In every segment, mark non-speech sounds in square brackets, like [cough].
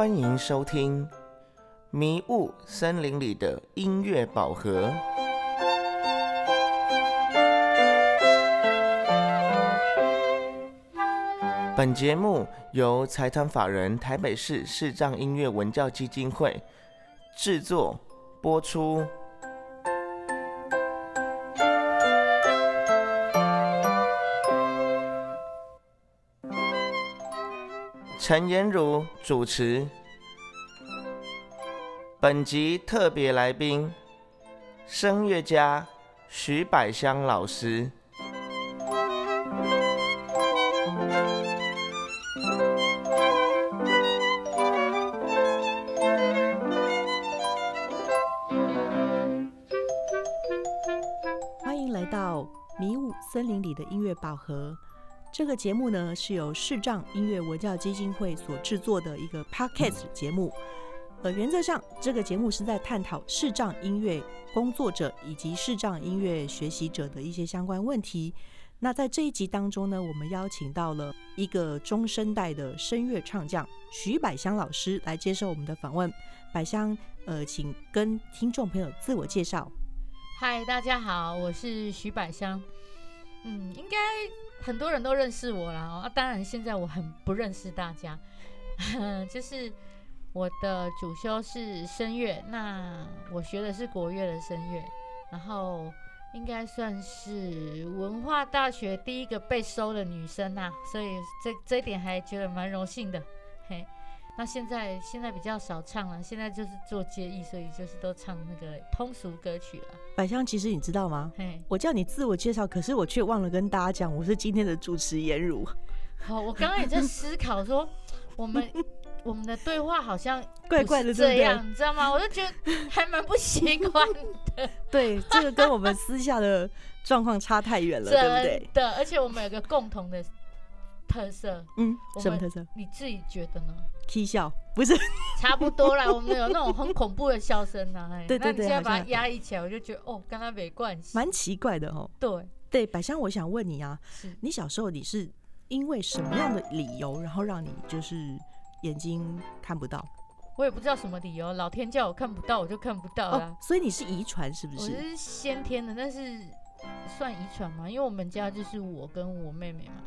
欢迎收听《迷雾森林里的音乐宝盒》。本节目由财团法人台北市视障音乐文教基金会制作播出。陈妍如主持。本集特别来宾，声乐家徐百香老师。欢迎来到迷雾森林里的音乐宝盒。这个节目呢是由视障音乐文教基金会所制作的一个 podcast 节目。呃，原则上这个节目是在探讨视障音乐工作者以及视障音乐学习者的一些相关问题。那在这一集当中呢，我们邀请到了一个中生代的声乐唱将徐百香老师来接受我们的访问。百香，呃，请跟听众朋友自我介绍。嗨，大家好，我是徐百香。嗯，应该很多人都认识我了啊。当然，现在我很不认识大家。[laughs] 就是我的主修是声乐，那我学的是国乐的声乐，然后应该算是文化大学第一个被收的女生呐，所以这这一点还觉得蛮荣幸的。嘿。那现在现在比较少唱了，现在就是做接艺，所以就是都唱那个通俗歌曲了。百香，其实你知道吗？我叫你自我介绍，可是我却忘了跟大家讲，我是今天的主持颜如。[laughs] 好，我刚刚也在思考说，我们 [laughs] 我们的对话好像怪怪的这样，你知道吗？我就觉得还蛮不习惯的。[laughs] 对，这个跟我们私下的状况差太远了，对不对？的，而且我们有个共同的。特色，嗯，什么特色？你自己觉得呢？K 笑不是，[laughs] 差不多啦。我们有那种很恐怖的笑声啊，对对对，现在把它压抑起来，我就觉得哦，跟他没关系，蛮奇怪的哦。对对，百香，我想问你啊，你小时候你是因为什么样的理由，然后让你就是眼睛看不到？我也不知道什么理由，老天叫我看不到，我就看不到啦。所以你是遗传是不是？我是先天的，但是算遗传吗？因为我们家就是我跟我妹妹嘛。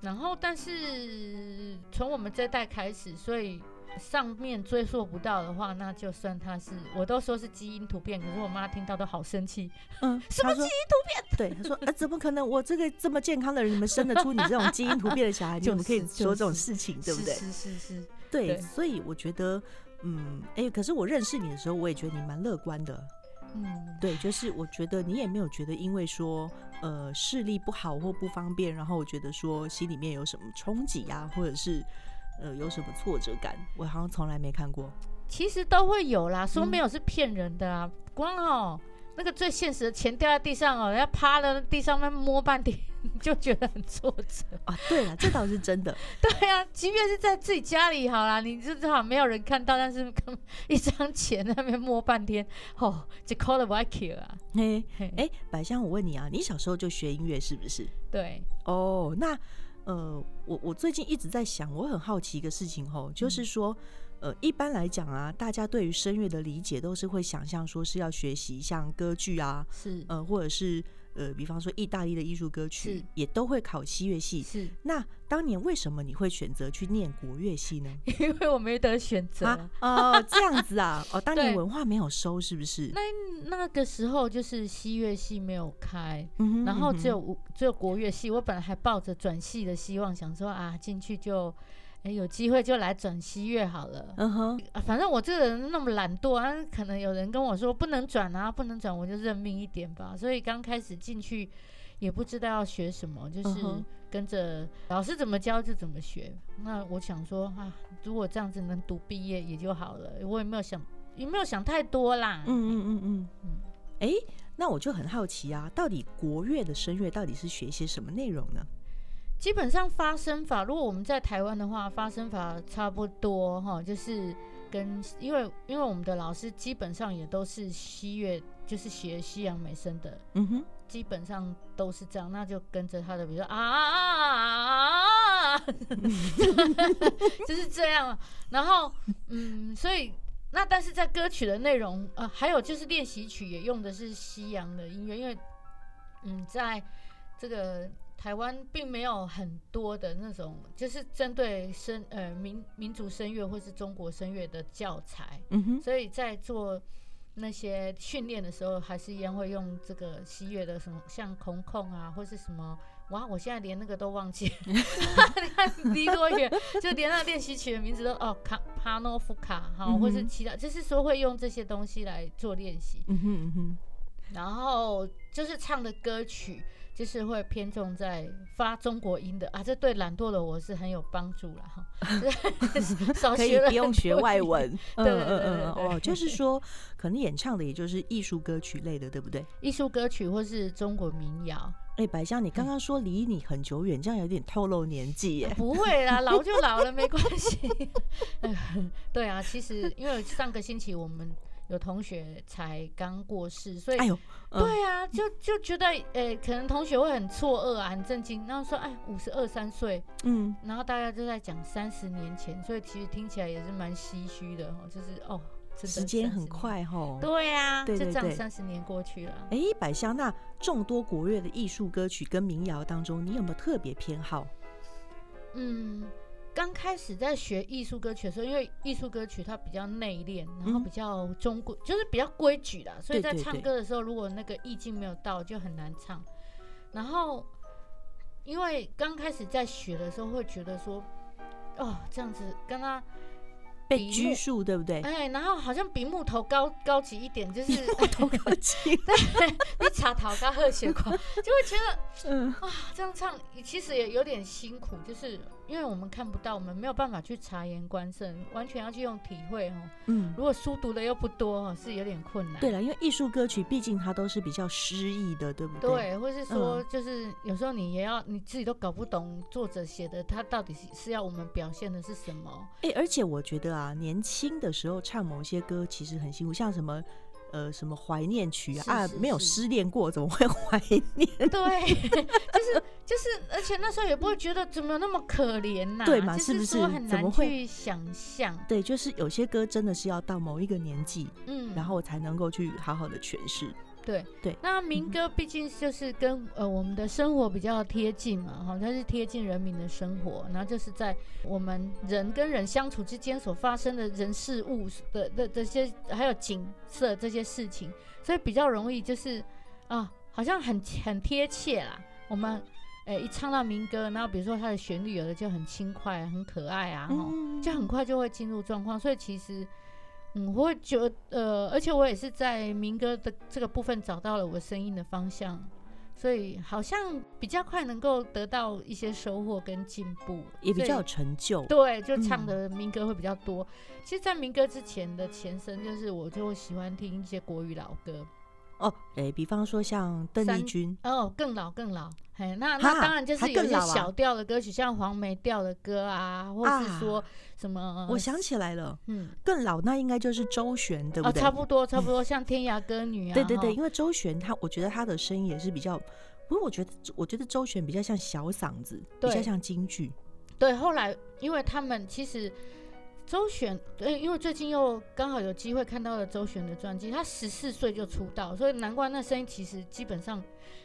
然后，但是从我们这代开始，所以上面追溯不到的话，那就算他是，我都说是基因突变。可是我妈听到都好生气，嗯，什么基因突变？[laughs] 对，她说，啊，怎么可能？我这个这么健康的人，你们生得出你这种基因突变的小孩？[laughs] 你们可以说这种事情，对不对？是是是，对。所以我觉得，嗯，哎，可是我认识你的时候，我也觉得你蛮乐观的。嗯，对，就是我觉得你也没有觉得，因为说呃视力不好或不方便，然后我觉得说心里面有什么冲击啊，或者是呃有什么挫折感，我好像从来没看过。其实都会有啦，说没有是骗人的啊，光哦。那个最现实的钱掉在地上哦，人家趴在地上面摸半天，[laughs] 就觉得很挫折啊。对了，这倒是真的。[laughs] 对啊，即便是在自己家里好啦，你就正好没有人看到，但是 [laughs] 一张钱在那边摸半天，哦，就 call the 啊。嘿，哎，百香，我问你啊，你小时候就学音乐是不是？对。哦，那呃，我我最近一直在想，我很好奇一个事情哦，就是说。呃，一般来讲啊，大家对于声乐的理解都是会想象说是要学习像歌剧啊，是呃，或者是呃，比方说意大利的艺术歌曲，也都会考西乐系。是那当年为什么你会选择去念国乐系呢？[laughs] 因为我没得选择啊。哦，这样子啊。哦，当年文化没有收，是不是？那那个时候就是西乐系没有开，然后只有只有国乐系。我本来还抱着转系的希望，想说啊，进去就。哎，有机会就来转西乐好了。嗯哼，反正我这个人那么懒惰啊，可能有人跟我说不能转啊，不能转，我就认命一点吧。所以刚开始进去也不知道要学什么，就是跟着老师怎么教就怎么学。那我想说啊，如果这样子能读毕业也就好了，我也没有想也没有想太多啦。嗯嗯嗯嗯嗯。哎，那我就很好奇啊，到底国乐的声乐到底是学些什么内容呢？基本上发声法，如果我们在台湾的话，发声法差不多哈，就是跟因为因为我们的老师基本上也都是西乐，就是学西洋美声的，嗯哼，基本上都是这样，那就跟着他的，比如说啊啊啊啊啊就是这样。然后，嗯，所以那但是在歌曲的内容，呃，还有就是练习曲也用的是西洋的音乐，因为，嗯，在这个台湾并没有很多的那种，就是针对声呃民民族声乐或是中国声乐的教材，嗯哼，所以在做那些训练的时候，还是一样会用这个西乐的什么，像空空啊，或是什么。哇，我现在连那个都忘记了，你 [laughs] 看离多远，就连那个练习曲的名字都哦，卡帕诺夫卡哈，或是其他，就是说会用这些东西来做练习。嗯哼嗯哼，然后就是唱的歌曲，就是会偏重在发中国音的啊，这对懒惰的我是很有帮助了哈。[laughs] 少可以学了不用学外文，[laughs] 嗯对嗯嗯对哦，就是说可能演唱的也就是艺术歌曲类的，对不对？艺术歌曲或是中国民谣。哎，白香，你刚刚说离你很久远，这样有点透露年纪耶。不会啦，[laughs] 老就老了，没关系。对啊，其实因为上个星期我们有同学才刚过世，所以、哎呦，嗯对啊，就就觉得诶、可能同学会很错愕啊，很震惊，然后说哎，五十二三岁，嗯，然后大家就在讲三十年前，所以其实听起来也是蛮唏嘘的哦，就是哦，时间很。快吼。对啊，就这样三十年过去了。哎，百香，那众多国乐的艺术歌曲跟民谣当中，你有没有特别偏好？嗯，刚开始在学艺术歌曲的时候，因为艺术歌曲它比较内敛，然后嗯比较中规，就是比较规矩啦，所以在唱对对对歌的时候，如果那个意境没有到，就很难唱。然后，因为刚开始在学的时候，会觉得说，哦，这样子跟他被比拘束，对不对？哎，然后好像比木头高高级一点，就是头高级，[laughs] [laughs] 你插头高喝血管，就会觉得 [laughs] 嗯，啊，这样唱其实也有点辛苦，就是因为我们看不到，我们没有办法去察言观色，完全要去用体会哦。嗯，如果书读的又不多哈，是有点困难。对了，因为艺术歌曲毕竟它都是比较诗意的，对不对？对，或是说嗯就是有时候你也要你自己都搞不懂作者写的他到底是是要我们表现的是什么。哎、而且我觉得啊，年轻的时候唱某些歌其实很辛苦，像什么呃什么怀念曲啊，没有失恋过怎么会 [laughs] 怀念？对，就是就是，而且那时候也不会觉得怎么那么可怜呐、对嘛是不是怎么会去想象。对，就是有些歌真的是要到某一个年纪，嗯，然后才能够去好好的诠释。对。对。那民嗯歌毕竟就是跟呃我们的生活比较贴近嘛，哈，它是贴近人民的生活，然后就是在我们人跟人相处之间所发生的人事物的的这些，还有景色这些事情，所以比较容易就是啊，好像很很贴切啦。我们诶、一唱到民歌，然后比如说它的旋律有的就很轻快、很可爱啊，哈、嗯。就很快就会进入状况，所以其实，嗯，我会觉得，呃，而且我也是在民歌的这个部分找到了我声音的方向，所以好像比较快能够得到一些收获跟进步，也比较有成就。对，就唱嗯的民歌会比较多。其实，在民歌之前的前身，就是我就会喜欢听一些国语老歌，哦，哎、比方说像邓丽君，哦，更老更老，嘿，那哈那当然就是有一些小调的歌曲，像黄梅调的歌啊，或是啊说什么，我想起来了，嗯。更老那应该就是周璇，对不哦，对？差不多，差不多，像天涯歌女啊，对对对，因为周璇她，我觉得她的声音也是比较，不过我觉得我觉得周璇比较像小嗓子，比较像京剧。对。后来，因为他们其实周璇，对，因为最近又刚好有机会看到了周璇的传记，她十四岁就出道，所以难怪那声音其实基本上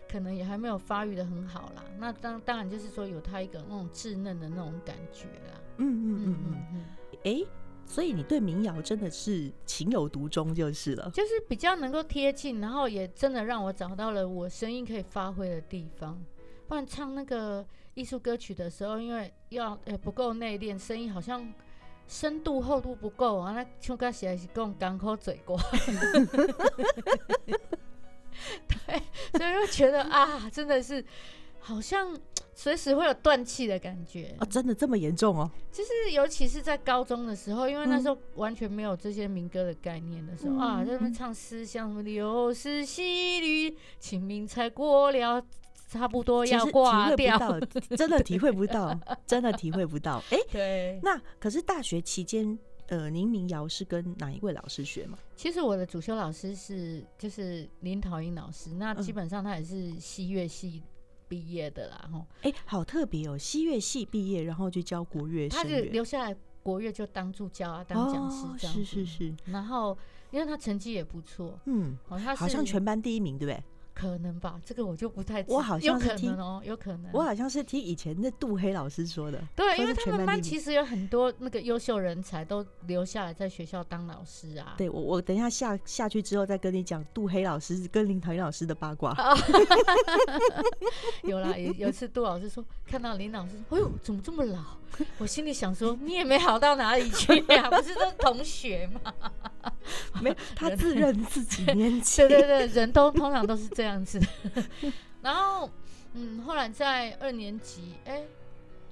可能也还没有发育的很好啦。那当当然就是说有他一个那种稚嫩的那种感觉啦。嗯嗯嗯嗯嗯嗯，嗯，哎、所以你对民谣真的是情有独钟就是了。就是比较能够贴近，然后也真的让我找到了我声音可以发挥的地方。不然唱那个艺术歌曲的时候，因为要呃不够内敛，声音好像深度厚度不够啊，那唱歌起来是讲港口嘴瓜。[laughs] 对，所以就觉得啊，真的是好像随时会有断气的感觉。啊，真的这么严重哦？就是尤其是在高中的时候，因为那嗯时候完全没有这些民歌的概念的时候、啊，嗯在那边唱思乡什么流逝细雨，清明才过了，差不多要挂掉。[laughs] 真的体会不到，真的体会不到。哎、[laughs] 对，那可是大学期间，呃，您民谣是跟哪一位老师学吗？其实我的主修老师是就是林桃英老师，那嗯基本上他也是西乐系毕业的啦，吼，哎、好特别哦，西乐系毕业，然后就教国乐他是。留下来国乐就当助教啊，当讲师哦，这样子。是是是，然后因为他成绩也不错，嗯，哦，他好像全班第一名，对不对？可能吧，这个我就不太知我好像有是听可能哦，有可能。我好像是听以前那杜黑老师说的。对，因为他们班其实有很多那个优秀人才都留下来在学校当老师啊。对我，我等一下下下去之后再跟你讲杜黑老师跟林桃英老师的八卦。[laughs] 有啦，有有一次杜老师说看到林老师，哎呦，怎么这么老？我心里想说，你也没好到哪里去呀、不是都是同学吗？[laughs] [laughs] 没有，他自认自己年轻。对 [laughs] 对对，人都通常都是这样子。[laughs] 然后，嗯，后来在二年级，哎、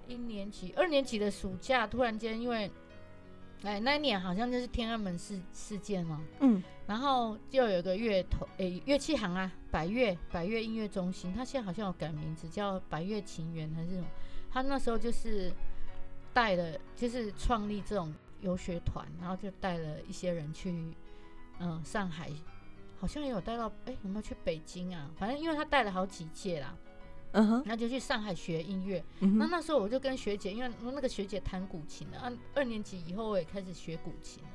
一年级、二年级的暑假，突然间因为，哎，那一年好像就是天安门事事件嘛，嗯，然后就有个乐头，哎、乐器行啊，百乐百乐音乐中心，他现在好像有改名字叫百乐情缘还是什么？他那时候就是带了，就是创立这种游学团，然后就带了一些人去，嗯、上海，好像也有带到，诶，有没有去北京啊？反正因为他带了好几届啦，嗯哼，那就去上海学音乐。嗯，那那时候我就跟学姐，因为那个学姐弹古琴的，啊，二年级以后我也开始学古琴了，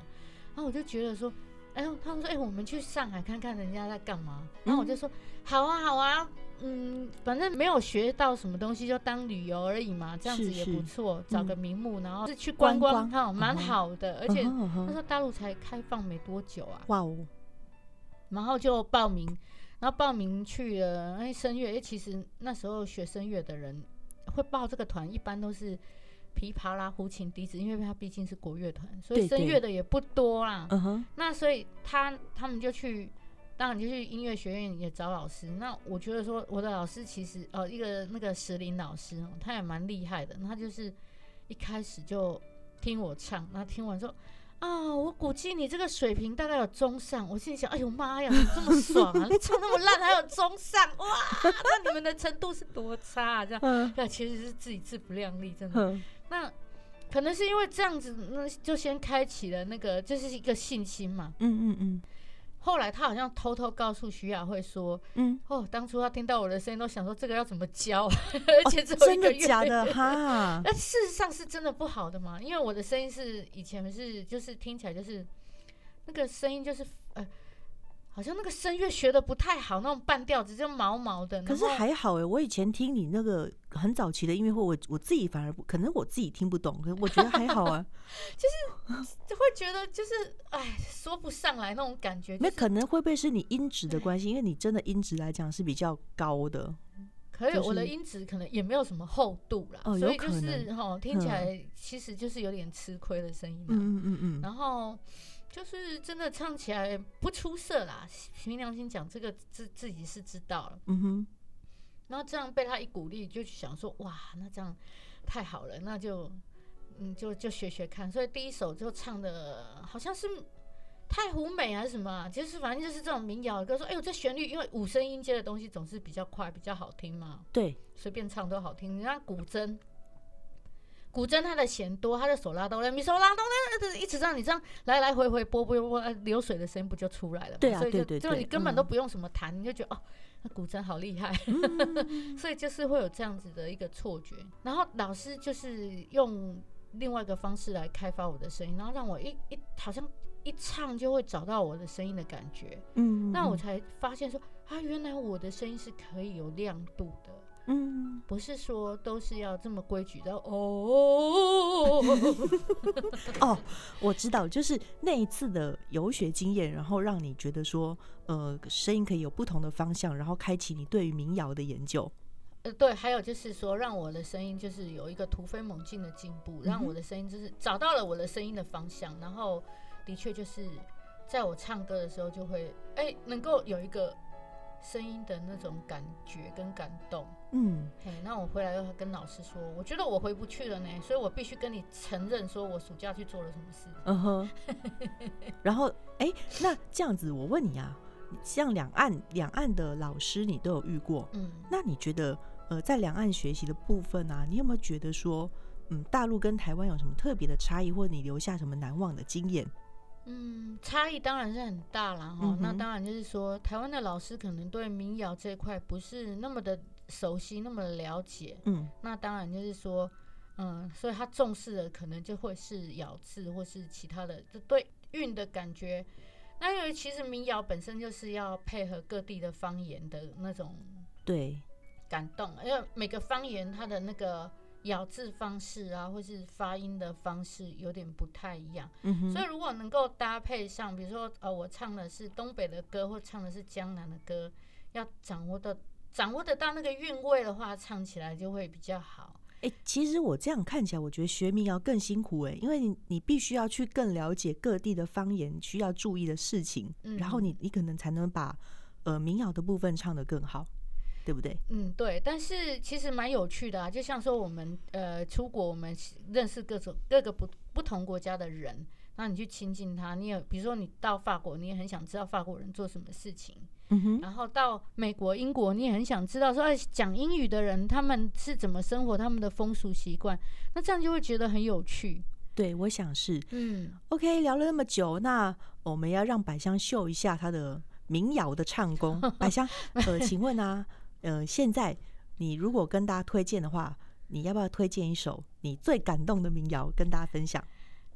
然后我就觉得说，哎呦，他们说，哎、我们去上海看看人家在干嘛，然后我就说，好啊，好啊，嗯，反正没有学到什么东西，就当旅游而已嘛，这样子也不是错，找个名目，然后是去观观光，光哈，蛮好的，而且嗯哼嗯哼。那时候大陆才开放没多久啊，哇哦，然后就报名，然后报名去了。哎，声乐，哎，其实那时候学声乐的人会报这个团，一般都是琵琶啦、胡琴、笛子，因为它毕竟是国乐团，所以声乐的也不多啦。嗯哼，那所以他他们就去，当然就去音乐学院也找老师。那我觉得说，我的老师其实呃，一个那个石林老师哦，他也蛮厉害的。他就是一开始就听我唱，那听完说。啊，我估计你这个水平大概有中上。我心里想，哎呦妈呀，这么爽啊！你唱那 [laughs] 么烂还有中上，哇，[laughs] 那你们的程度是多差啊？这样，嗯对，其实是自己自不量力，真的。哼，那可能是因为这样子，那就先开启了那个，就是一个信心嘛。嗯嗯嗯后来他好像偷偷告诉徐雅慧说嗯，：“哦，当初他听到我的声音，都想说这个要怎么教，[laughs] 而且只有一真的。假的哈？[laughs] 那事实上是真的不好的嘛？因为我的声音是以前是就是听起来就是那个声音就是呃，好像那个声乐学的不太好，那种半调子就毛毛的。可是还好哎，我以前听你那个很早期的音乐会，我我自己反而不，可能我自己听不懂，可是我觉得还好啊。[laughs] 就是会觉得就是哎说不上来那种感觉、就是。那可能会不会是你音质的关系？因为你真的音质来讲是比较高的。可是我的音质可能也没有什么厚度啦，哦所以就是能哈听起嗯来其实就是有点吃亏的声音啦。嗯嗯嗯嗯，然后就是真的唱起来不出色啦，凭良心讲，这个自自己是知道了。嗯哼，然后这样被他一鼓励，就想说哇，那这样太好了，那就嗯就就学学看。所以第一首就唱的好像是太湖美还是什么、啊，就是反正就是这种民谣的歌。说哎呦这旋律，因为五声音阶的东西总是比较快，比较好听嘛，对，随便唱都好听。人家古筝。古筝它的弦多，它的手拉哆来咪手拉哆来，一直让你这样来来回回拨拨拨，呃流水的声音不就出来了嘛？对啊所以就对对对就你根本都嗯不用什么弹，你就觉得哦，那古筝好厉害。嗯 [laughs] 所以就是会有这样子的一个错觉。然后老师就是用另外一个方式来开发我的声音，然后让我一一好像一唱就会找到我的声音的感觉。嗯，那我才发现说啊，原来我的声音是可以有亮度的。嗯，不是说都是要这么规矩的哦，[laughs] 哦，我知道，就是那一次的游学经验，然后让你觉得说，呃，声音可以有不同的方向，然后开启你对于民谣的研究。呃，对，还有就是说，让我的声音就是有一个突飞猛进的进步，让我的声音就是找到了我的声音的方向，然后的确就是在我唱歌的时候就会哎、能够有一个声音的那种感觉跟感动。嗯，嘿，那我回来又跟老师说，我觉得我回不去了呢，所以我必须跟你承认，说我暑假去做了什么事。嗯哼。[laughs] 然后，哎，那这样子，我问你啊，像两岸两岸的老师，你都有遇过，嗯，那你觉得，呃，在两岸学习的部分啊，你有没有觉得说，嗯，大陆跟台湾有什么特别的差异，或者你留下什么难忘的经验？嗯，差异当然是很大啦哈。嗯那当然就是说，台湾的老师可能对民谣这一块不是那么的熟悉，那么了解。嗯那当然就是说，嗯，所以他重视的可能就会是咬字或是其他的，就对韵的感觉。那因为其实民谣本身就是要配合各地的方言的那种对，感动，因为每个方言它的那个咬字方式啊，或是发音的方式有点不太一样。所以如果能够搭配上，比如说呃，我唱的是东北的歌，或唱的是江南的歌，要掌握的掌握得到那个韵味的话，唱起来就会比较好。哎、其实我这样看起来，我觉得学民谣更辛苦哎、因为你你必须要去更了解各地的方言需要注意的事情，然后嗯你你可能才能把呃民谣的部分唱得更好，对不对？嗯，对，但是其实蛮有趣的啊，就像说我们呃出国，我们认识各种各个不不同国家的人，那你去亲近他，你也比如说你到法国，你也很想知道法国人做什么事情，嗯哼，然后到美国、英国，你也很想知道说，哎，讲英语的人他们是怎么生活，他们的风俗习惯，那这样就会觉得很有趣。对，我想是嗯，OK。聊了那么久，那我们要让百香秀一下她的民谣的唱功。[laughs] 百香，呃，请问啊，呃，现在你如果跟大家推荐的话，你要不要推荐一首你最感动的民谣跟大家分享？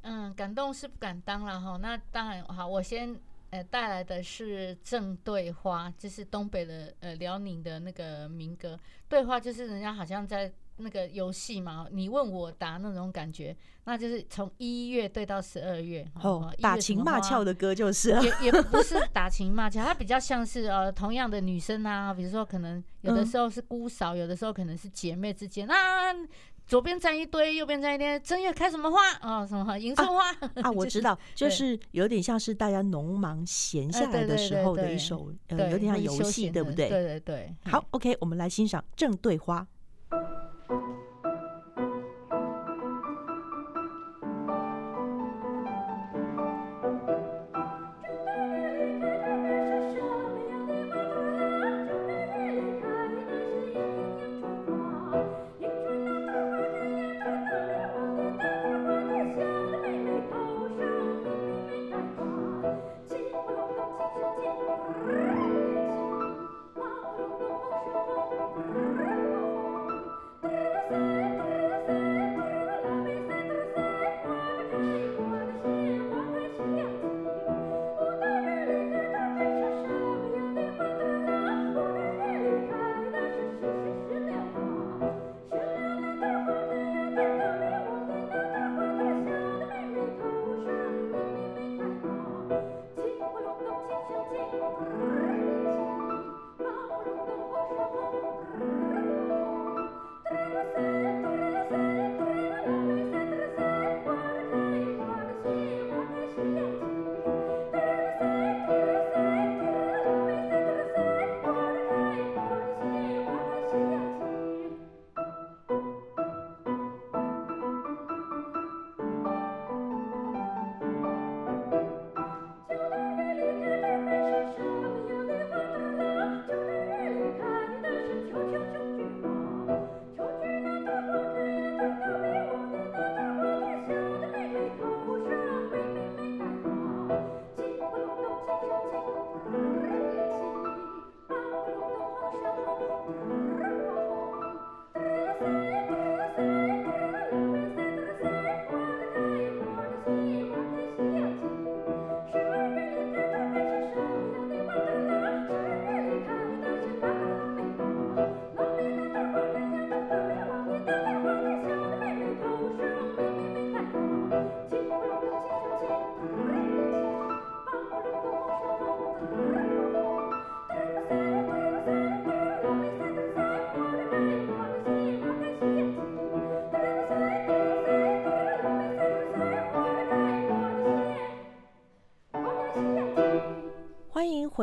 嗯，感动是不敢当了哈。那当然好，我先呃带来的是《正对花》，就是东北的呃辽宁的那个民歌。对花就是人家好像在那个游戏嘛，你问我答那种感觉，那就是从一月对到十二月。哦，打情骂俏的。歌就是了。也也 [laughs] 不是打情骂俏，它比较像是呃同样的女生啊，比如说可能有的嗯时候是姑嫂，有的时候可能是姐妹之间啊，左边站一堆，右边站一堆，正月开什么花？哦，什么迎春花？啊，[laughs] 我知道，就是有点像是大家农忙闲下来的时候的一首，呃，对，有点像游戏，对不对？对对对，好，OK，我们来欣赏《正对花》。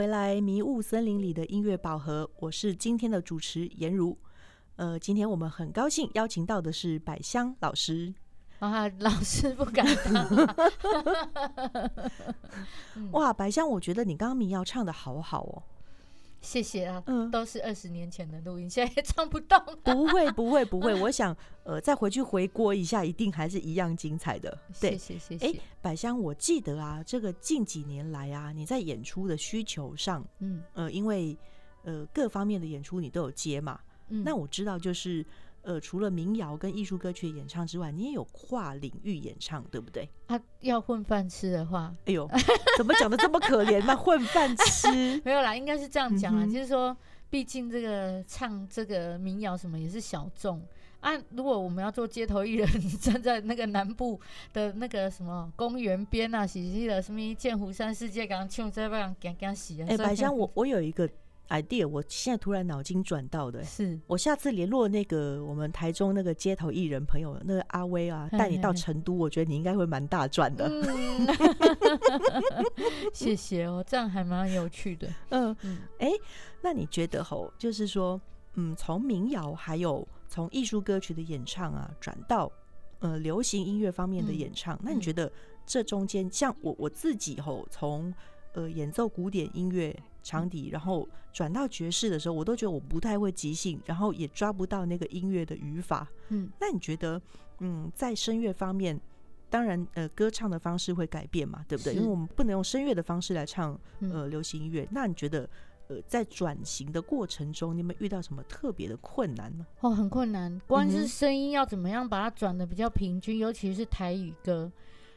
回来《迷雾森林里的音乐宝盒》，我是今天的主持颜如。呃，今天我们很高兴邀请到的是百香老师。啊，老师不敢当 [laughs] [laughs] 哇，百香，我觉得你刚刚民谣唱的好好哦。谢谢啊，嗯，都是二十年前的录音，现在也唱不动了。[laughs] 不会，[laughs] 不会，不会。我想，呃，再回去回锅一下，一定还是一样精彩的。对谢，谢谢哎谢，百香，我记得啊，这个近几年来啊，你在演出的需求上，嗯呃，因为呃各方面的演出你都有接嘛，嗯那我知道就是。呃，除了民谣跟艺术歌曲的演唱之外，你也有跨领域演唱，对不对？啊，要混饭吃的话，哎呦，怎么讲的这么可怜嘛？混饭吃，[laughs] 没有啦，应该是这样讲啊，嗯就是说，毕竟这个唱这个民谣什么也是小众啊。如果我们要做街头艺人，[laughs] 站在那个南部的那个什么公园边啊，洗洗的什么剑湖山世界港唱这样干干洗啊。哎、百香，我我有一个 idea，我现在突然脑筋转到的、是我下次联络那个我们台中那个街头艺人朋友，那个阿威啊，嘿带你到成都，我觉得你应该会蛮大赚的。嗯，[laughs] 谢谢哦，这样还蛮有趣的。[laughs] 嗯，嗯那你觉得吼，就是说，嗯，从民谣还有从艺术歌曲的演唱啊，转到呃流行音乐方面的嗯演唱，那你嗯觉得这中间，像我我自己吼，从呃演奏古典音乐长笛，然后转到爵士的时候，我都觉得我不太会即兴，然后也抓不到那个音乐的语法。嗯那你觉得，嗯，在声乐方面，当然，呃，歌唱的方式会改变嘛，对不对？因为我们不能用声乐的方式来唱嗯呃流行音乐。那你觉得，呃，在转型的过程中，你有没有遇到什么特别的困难呢？哦，很困难，光是声音要怎么样把它转的比较平均，尤其是台语歌。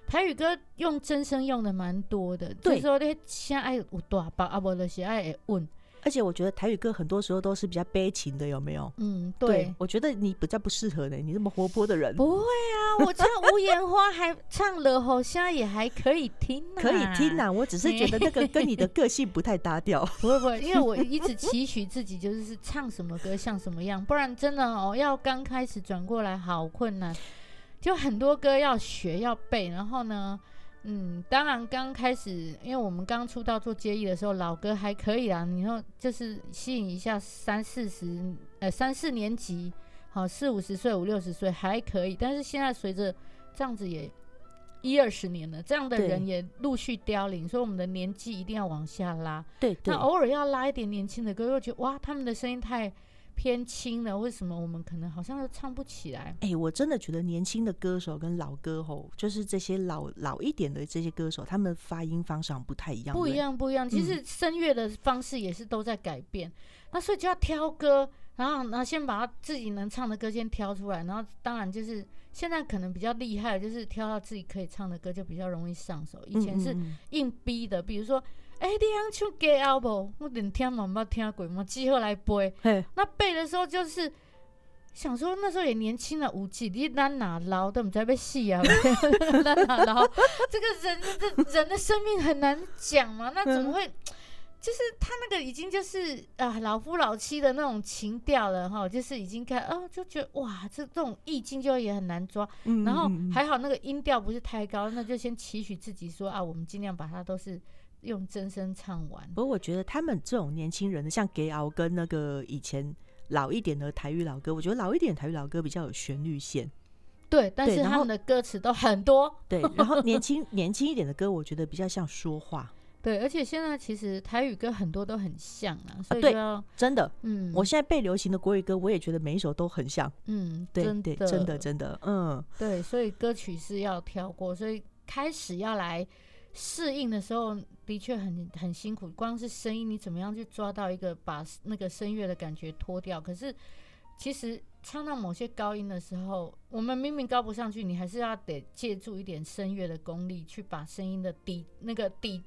台语歌用真声用的蛮多的，就对是说你现在爱有大包，啊不就是爱会稳，而且我觉得台语歌很多时候都是比较悲情的，有没有？嗯，对，我觉得你比较不适合呢，你这么活泼的人，不会啊，我 [laughs] 唱无言花还唱了吼，现在也还可以听、啊，可以听呐、我只是觉得那个跟你的个性不太搭调。[laughs] 不会不会，因为我一直期许自己就是唱什么歌像什么样，不然真的哦，要刚开始转过来好困难，就很多歌要学要背，然后呢，嗯，当然刚开始，因为我们刚出道做接艺的时候，老歌还可以啦，你说就是吸引一下三四十呃三四年级，好四五十岁五六十岁还可以，但是现在随着这样子也。一二十年了，这样的人也陆续凋零，所以我们的年纪一定要往下拉。对对那，偶尔要拉一点年轻的歌，又觉得哇，他们的声音太偏轻了，为什么我们可能好像又唱不起来？哎、我真的觉得年轻的歌手跟老歌吼，就是这些老老一点的这些歌手，他们发音方向不太一样，不一样，不一样。其嗯实声乐的方式也是都在改变，那所以就要挑歌，然后然后先把他自己能唱的歌先挑出来，然后当然就是现在可能比较厉害，就是挑到自己可以唱的歌就比较容易上手。以。前是硬逼的，比如说，哎、你想唱歌 album，我连听嘛没听过，我之后来背。那背的时候就是想说，那时候也年轻了，五几你咱哪捞都不知道被戏啊，[laughs] 咱哪捞？这个人的人的生命很难讲嘛，那怎么会？就是他那个已经就是啊老夫老妻的那种情调了哈，就是已经开哦就觉得哇这这种意境就也很难抓，嗯然后还好那个音调不是太高，那就先期许自己说啊我们尽量把它都是用真声唱完。不过我觉得他们这种年轻人的，像 Gay 敖跟那个以前老一点的台语老歌，我觉得老一点台语老歌比较有旋律线，对，但是他们的歌词都很多，对，然后年轻 [laughs] 年轻一点的歌，我觉得比较像说话，[laughs] 对，而且现在其实台语歌很多都很像啊，所以对就要、真的。嗯，我现在被流行的国语歌，我也觉得每一首都很像，嗯，对对，真的真的真的，嗯，对，所以歌曲是要跳过，所以开始要来适应的时候，的确很很辛苦。光是声音，你怎么样去抓到一个把那个声乐的感觉脱掉？可是其实唱到某些高音的时候，我们明明高不上去，你还是要得借助一点声乐的功力，去把声音的底那个底。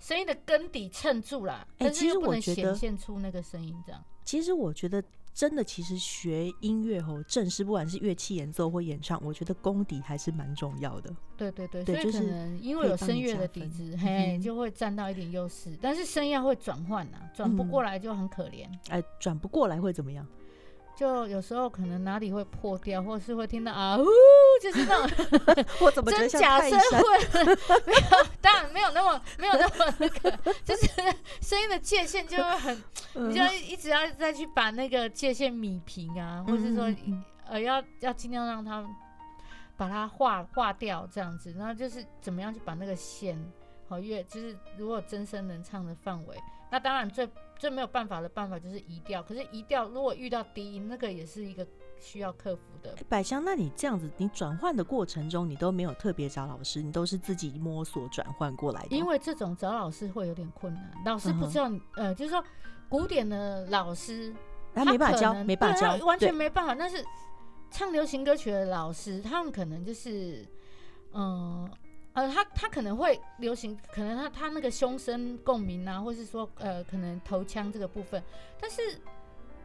声音的根底衬住啦，但是又不能显现出那个声音，这样。其实我觉得真的，其实学音乐吼，正式不管是乐器演奏或演唱，我觉得功底还是蛮重要的。对对对，所以可能因为有声乐的底子，[laughs] 嘿，就会占到一点优势。但是声要会转换呐，转不嗯过来就很可怜。哎，转不过来会怎么样？就有时候可能哪里会破掉，或是会听到啊呜，就是那种 [laughs] 真假？声会没有，当然没有那么没有那么那个，就是声音的界限就会很，你就要一直要再去把那个界限米平啊，或是说呃要要尽量让它把它划划掉这样子，然后就是怎么样去把那个线好越就是如果真声能唱的范围，那当然最最没有办法的办法就是移调，可是移调如果遇到低音，那个也是一个需要克服的。哎百香，那你这样子，你转换的过程中，你都没有特别找老师，你都是自己摸索转换过来的哦。因为这种找老师会有点困难，老师不知道你，呃，就是说古典的老师，他没办法教没办法教完全没办法。但是唱流行歌曲的老师，他们可能就是，嗯、呃，他他可能会流行，可能他他那个胸声共鸣啊，或是说呃，可能头腔这个部分，但是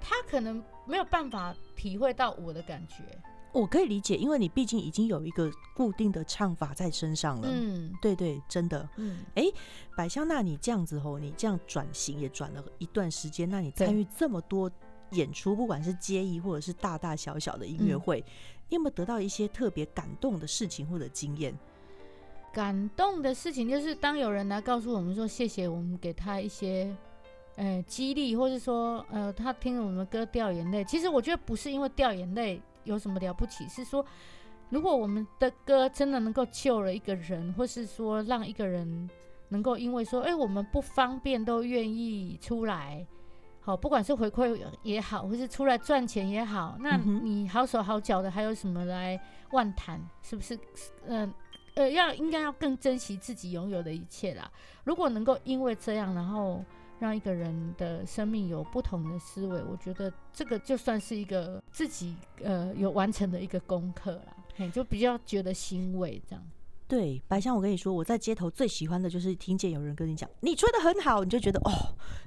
他可能没有办法体会到我的感觉。我可以理解，因为你毕竟已经有一个固定的唱法在身上了。嗯对对，真的。嗯，哎百香，那你这样子吼，你这样转型也转了一段时间，那你参与这么多演出，不管是街艺或者是大大小小的音乐嗯会，你有没有得到一些特别感动的事情或者经验？感动的事情就是，当有人来告诉我们说谢谢，我们给他一些呃激励，或是说呃他听了我们的歌掉眼泪。其实我觉得不是因为掉眼泪有什么了不起，是说如果我们的歌真的能够救了一个人，或是说让一个人能够因为说哎、我们不方便都愿意出来。好，不管是回馈也好，或是出来赚钱也好，那你好手好脚的，还有什么来万谈？是不是？嗯、呃，呃要应该要更珍惜自己拥有的一切啦。如果能够因为这样，然后让一个人的生命有不同的思维，我觉得这个就算是一个自己呃有完成的一个功课啦。嘿，就比较觉得欣慰这样。对，白香，我跟你说，我在街头最喜欢的就是听见有人跟你讲你吹的很好，你就觉得哦，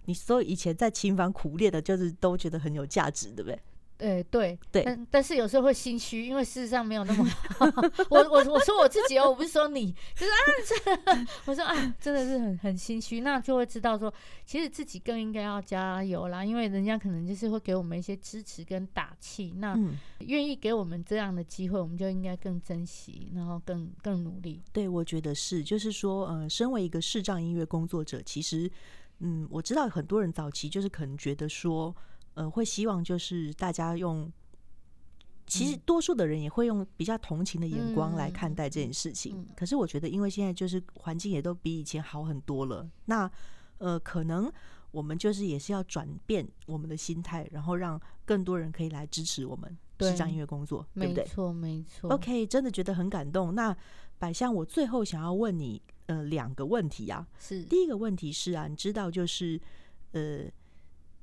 你所有以前在琴房苦练的，就是都觉得很有价值，对不对？呃，对对但但是有时候会心虚，因为事实上没有那么 [laughs] 好。我我我说我自己哦，我不是说你，就是啊，这 [laughs] 我说啊，真的是很很心虚，那就会知道说，其实自己更应该要加油啦，因为人家可能就是会给我们一些支持跟打气，那嗯，愿意给我们这样的机会，我们就应该更珍惜，然后更更努力。对，我觉得是，就是说，呃，身为一个视障音乐工作者，其实，嗯，我知道很多人早期就是可能觉得说，呃，会希望就是大家用，其实嗯多数的人也会用比较同情的眼光来嗯看待这件事情。嗯可是我觉得，因为现在就是环境也都比以前好很多了，那呃，可能我们就是也是要转变我们的心态，然后让更多人可以来支持我们视障对音乐工作，对不对？没错，没错。OK，真的觉得很感动。那百香，我最后想要问你呃两个问题啊。是第一个问题是啊，你知道就是呃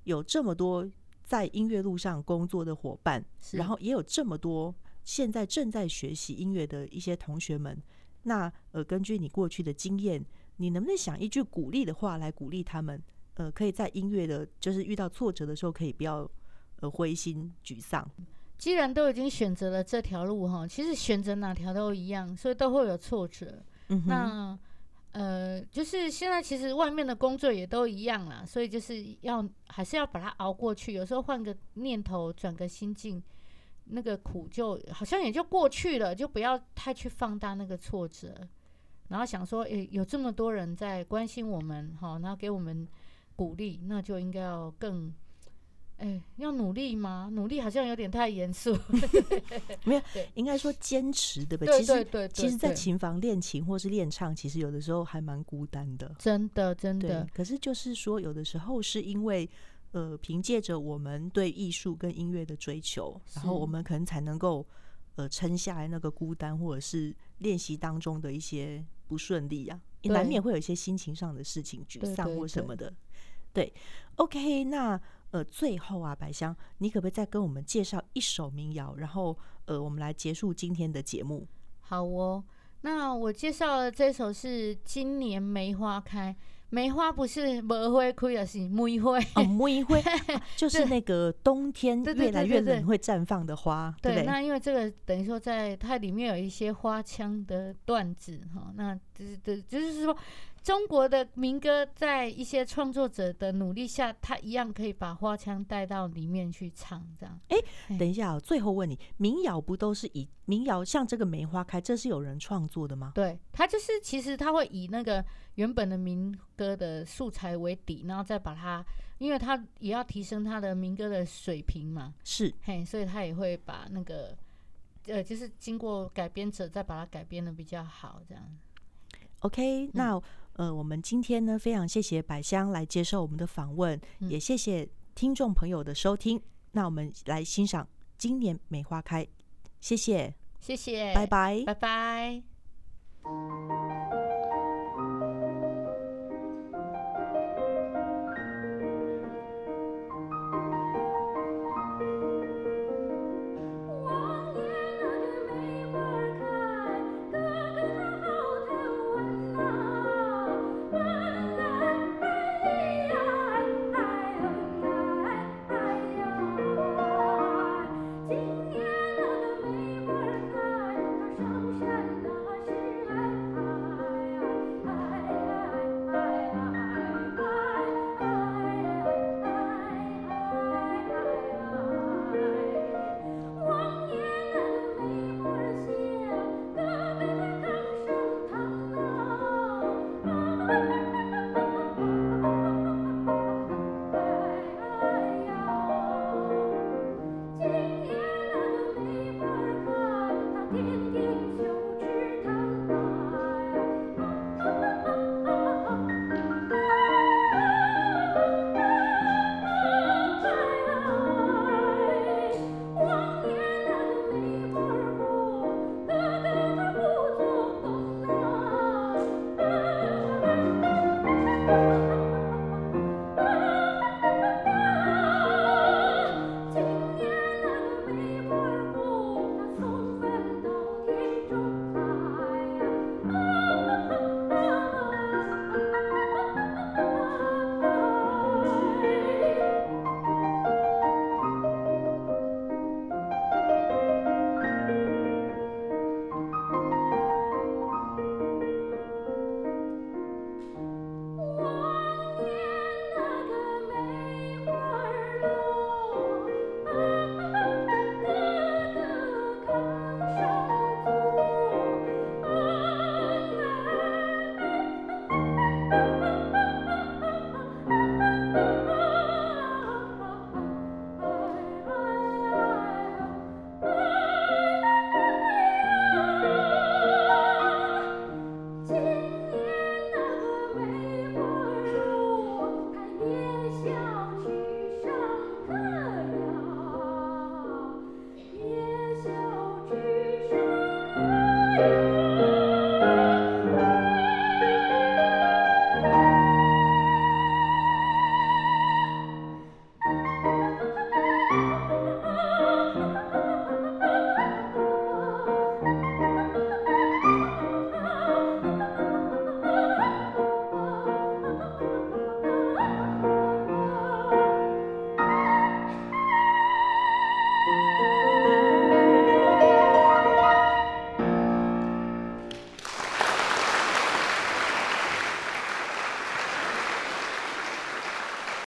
有这么多在音乐路上工作的伙伴，然后也有这么多现在正在学习音乐的一些同学们。那呃，根据你过去的经验，你能不能想一句鼓励的话来鼓励他们？呃，可以在音乐的，就是遇到挫折的时候，可以不要呃灰心沮丧。既然都已经选择了这条路哈，其实选择哪条都一样，所以都会有挫折。嗯，那呃，就是现在其实外面的工作也都一样啦，所以就是要还是要把它熬过去。有时候换个念头，转个心境，那个苦就好像也就过去了，就不要太去放大那个挫折。然后想说，诶、有这么多人在关心我们，哈，然后给我们鼓励，那就应该要更，哎、要努力吗？努力好像有点太严肃。[laughs] 没有应该说坚持，对不对其实其实，在琴房练琴或是练唱，其实有的时候还蛮孤单的。真的真的，，可是就是说，有的时候是因为，呃，凭借着我们对艺术跟音乐的追求，然后我们可能才能够，呃，撑下来那个孤单，或者是练习当中的一些不顺利啊，也难免会有一些心情上的事情，沮丧或什么的。对，OK，那呃，最后啊，百香，你可不可以再跟我们介绍一首民谣，然后呃，我们来结束今天的节目？好哦。那我介绍的这首是《今年梅花开》，梅花不是梅花开，而是梅花。哦，梅花 [laughs] 就是那个冬天越来越冷会绽放的花，对不对，对？那因为这个等于说在它里面有一些花腔的段子哈，那就是对，就是说中国的民歌在一些创作者的努力下，他一样可以把花腔带到里面去唱，这样。哎等一下、哦，最后问你，民谣不都是以民谣像这个梅花开，这是有人创作的吗？对，他就是其实他会以那个原本的民歌的素材为底，然后再把它，因为他也要提升他的民歌的水平嘛，是嘿，所以他也会把那个。呃，就是经过改编者再把它改编的比较好，这样。OK，那呃，我们今天呢，非常谢谢百香来接受我们的访问，嗯也谢谢听众朋友的收听。那我们来欣赏今年梅花开，谢谢，谢谢，拜拜。拜拜。